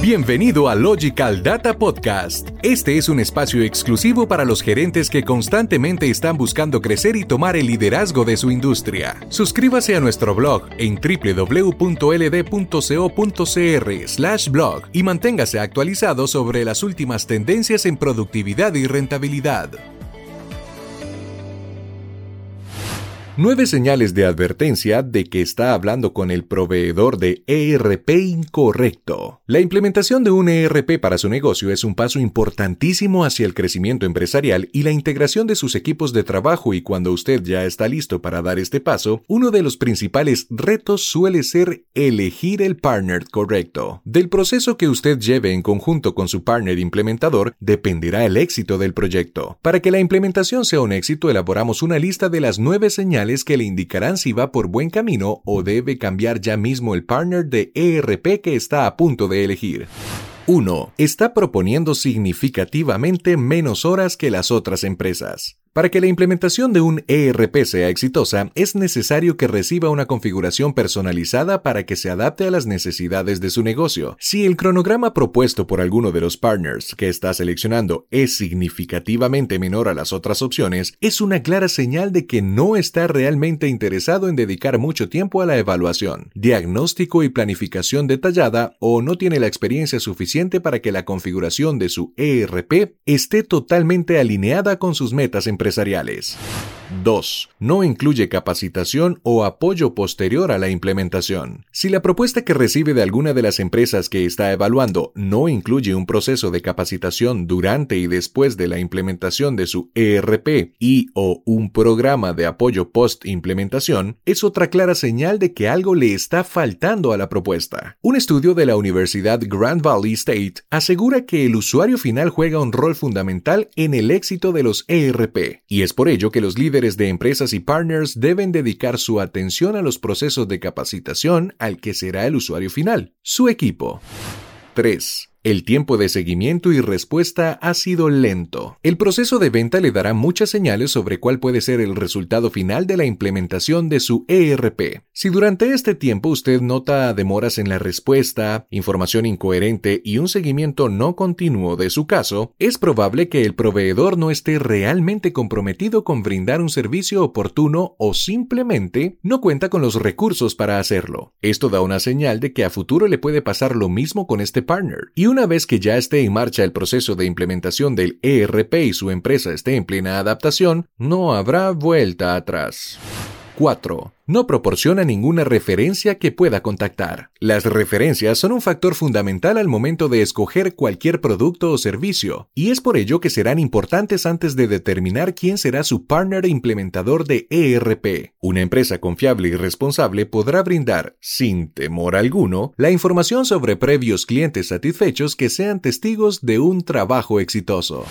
Bienvenido a Logical Data Podcast. Este es un espacio exclusivo para los gerentes que constantemente están buscando crecer y tomar el liderazgo de su industria. Suscríbase a nuestro blog en www.ld.co.cr/blog y manténgase actualizado sobre las últimas tendencias en productividad y rentabilidad. Nueve señales de advertencia de que está hablando con el proveedor de ERP incorrecto. La implementación de un ERP para su negocio es un paso importantísimo hacia el crecimiento empresarial y la integración de sus equipos de trabajo y cuando usted ya está listo para dar este paso, uno de los principales retos suele ser elegir el partner correcto. Del proceso que usted lleve en conjunto con su partner implementador dependerá el éxito del proyecto. Para que la implementación sea un éxito, elaboramos una lista de las nueve señales que le indicarán si va por buen camino o debe cambiar ya mismo el partner de ERP que está a punto de elegir. 1. Está proponiendo significativamente menos horas que las otras empresas. Para que la implementación de un ERP sea exitosa, es necesario que reciba una configuración personalizada para que se adapte a las necesidades de su negocio. Si el cronograma propuesto por alguno de los partners que está seleccionando es significativamente menor a las otras opciones, es una clara señal de que no está realmente interesado en dedicar mucho tiempo a la evaluación, diagnóstico y planificación detallada o no tiene la experiencia suficiente para que la configuración de su ERP esté totalmente alineada con sus metas en 2. No incluye capacitación o apoyo posterior a la implementación. Si la propuesta que recibe de alguna de las empresas que está evaluando no incluye un proceso de capacitación durante y después de la implementación de su ERP y o un programa de apoyo post-implementación, es otra clara señal de que algo le está faltando a la propuesta. Un estudio de la Universidad Grand Valley State asegura que el usuario final juega un rol fundamental en el éxito de los ERP y es por ello que los líderes de empresas y partners deben dedicar su atención a los procesos de capacitación al que será el usuario final, su equipo. 3. El tiempo de seguimiento y respuesta ha sido lento. El proceso de venta le dará muchas señales sobre cuál puede ser el resultado final de la implementación de su ERP. Si durante este tiempo usted nota demoras en la respuesta, información incoherente y un seguimiento no continuo de su caso, es probable que el proveedor no esté realmente comprometido con brindar un servicio oportuno o simplemente no cuenta con los recursos para hacerlo. Esto da una señal de que a futuro le puede pasar lo mismo con este partner. Y una vez que ya esté en marcha el proceso de implementación del ERP y su empresa esté en plena adaptación, no habrá vuelta atrás. 4 no proporciona ninguna referencia que pueda contactar. Las referencias son un factor fundamental al momento de escoger cualquier producto o servicio, y es por ello que serán importantes antes de determinar quién será su partner implementador de ERP. Una empresa confiable y responsable podrá brindar, sin temor alguno, la información sobre previos clientes satisfechos que sean testigos de un trabajo exitoso.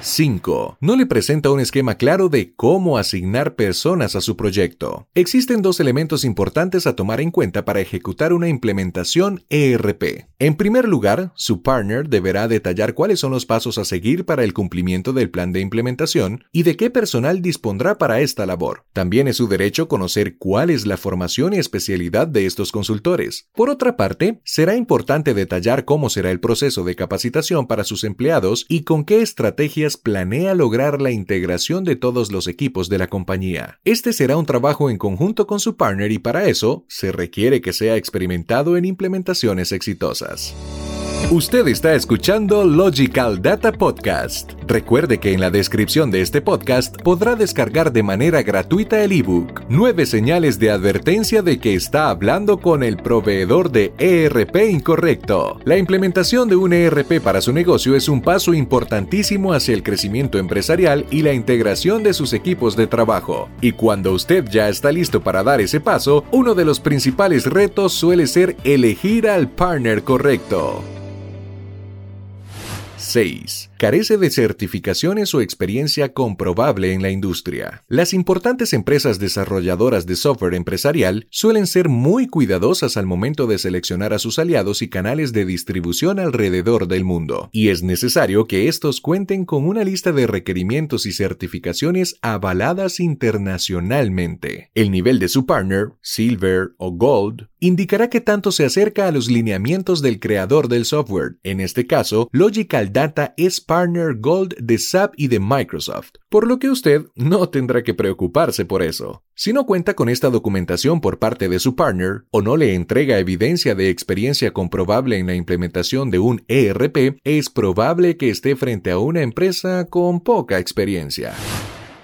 5. No le presenta un esquema claro de cómo asignar personas a su proyecto. Existen dos elementos importantes a tomar en cuenta para ejecutar una implementación ERP. En primer lugar, su partner deberá detallar cuáles son los pasos a seguir para el cumplimiento del plan de implementación y de qué personal dispondrá para esta labor. También es su derecho conocer cuál es la formación y especialidad de estos consultores. Por otra parte, será importante detallar cómo será el proceso de capacitación para sus empleados y con qué estrategias planea lograr la integración de todos los equipos de la compañía. Este será un trabajo en conjunto con su partner y para eso se requiere que sea experimentado en implementaciones exitosas. Usted está escuchando Logical Data Podcast. Recuerde que en la descripción de este podcast podrá descargar de manera gratuita el ebook Nueve señales de advertencia de que está hablando con el proveedor de ERP incorrecto. La implementación de un ERP para su negocio es un paso importantísimo hacia el crecimiento empresarial y la integración de sus equipos de trabajo. Y cuando usted ya está listo para dar ese paso, uno de los principales retos suele ser elegir al partner correcto. 6. Carece de certificaciones o experiencia comprobable en la industria. Las importantes empresas desarrolladoras de software empresarial suelen ser muy cuidadosas al momento de seleccionar a sus aliados y canales de distribución alrededor del mundo, y es necesario que estos cuenten con una lista de requerimientos y certificaciones avaladas internacionalmente. El nivel de su partner, Silver o Gold, indicará que tanto se acerca a los lineamientos del creador del software. En este caso, Logical Data es Partner Gold de SAP y de Microsoft, por lo que usted no tendrá que preocuparse por eso. Si no cuenta con esta documentación por parte de su partner o no le entrega evidencia de experiencia comprobable en la implementación de un ERP, es probable que esté frente a una empresa con poca experiencia.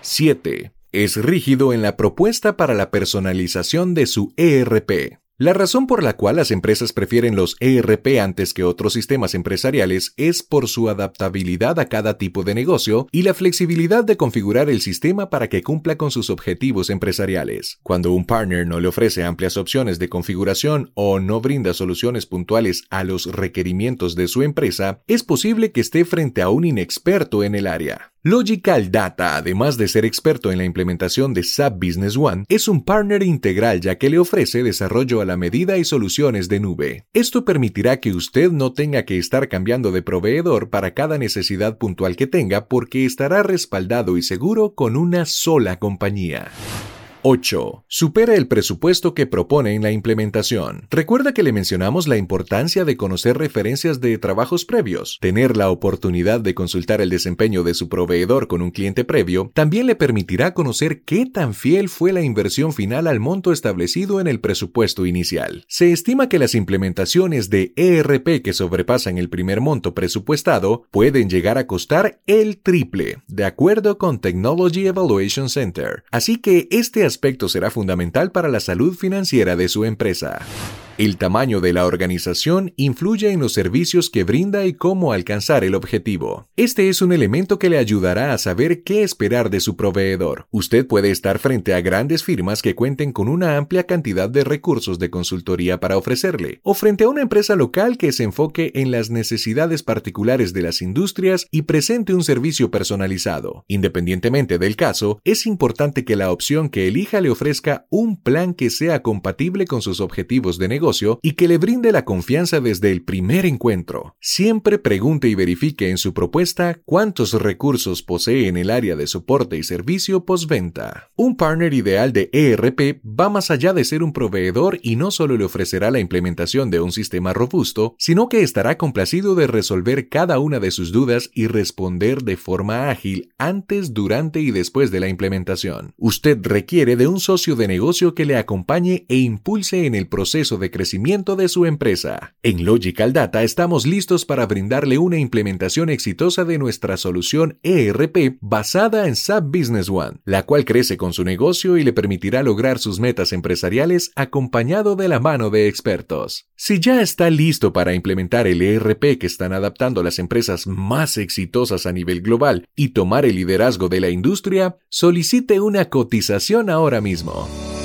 7. Es rígido en la propuesta para la personalización de su ERP. La razón por la cual las empresas prefieren los ERP antes que otros sistemas empresariales es por su adaptabilidad a cada tipo de negocio y la flexibilidad de configurar el sistema para que cumpla con sus objetivos empresariales. Cuando un partner no le ofrece amplias opciones de configuración o no brinda soluciones puntuales a los requerimientos de su empresa, es posible que esté frente a un inexperto en el área. Logical Data, además de ser experto en la implementación de SAP Business One, es un partner integral ya que le ofrece desarrollo a la medida y soluciones de nube. Esto permitirá que usted no tenga que estar cambiando de proveedor para cada necesidad puntual que tenga porque estará respaldado y seguro con una sola compañía. 8. Supera el presupuesto que propone en la implementación. Recuerda que le mencionamos la importancia de conocer referencias de trabajos previos. Tener la oportunidad de consultar el desempeño de su proveedor con un cliente previo también le permitirá conocer qué tan fiel fue la inversión final al monto establecido en el presupuesto inicial. Se estima que las implementaciones de ERP que sobrepasan el primer monto presupuestado pueden llegar a costar el triple, de acuerdo con Technology Evaluation Center. Así que este aspecto será fundamental para la salud financiera de su empresa. El tamaño de la organización influye en los servicios que brinda y cómo alcanzar el objetivo. Este es un elemento que le ayudará a saber qué esperar de su proveedor. Usted puede estar frente a grandes firmas que cuenten con una amplia cantidad de recursos de consultoría para ofrecerle, o frente a una empresa local que se enfoque en las necesidades particulares de las industrias y presente un servicio personalizado. Independientemente del caso, es importante que la opción que elija le ofrezca un plan que sea compatible con sus objetivos de y que le brinde la confianza desde el primer encuentro. Siempre pregunte y verifique en su propuesta cuántos recursos posee en el área de soporte y servicio postventa. Un partner ideal de ERP va más allá de ser un proveedor y no solo le ofrecerá la implementación de un sistema robusto, sino que estará complacido de resolver cada una de sus dudas y responder de forma ágil antes, durante y después de la implementación. Usted requiere de un socio de negocio que le acompañe e impulse en el proceso de crecimiento de su empresa. En Logical Data estamos listos para brindarle una implementación exitosa de nuestra solución ERP basada en SAP Business One, la cual crece con su negocio y le permitirá lograr sus metas empresariales acompañado de la mano de expertos. Si ya está listo para implementar el ERP que están adaptando las empresas más exitosas a nivel global y tomar el liderazgo de la industria, solicite una cotización ahora mismo.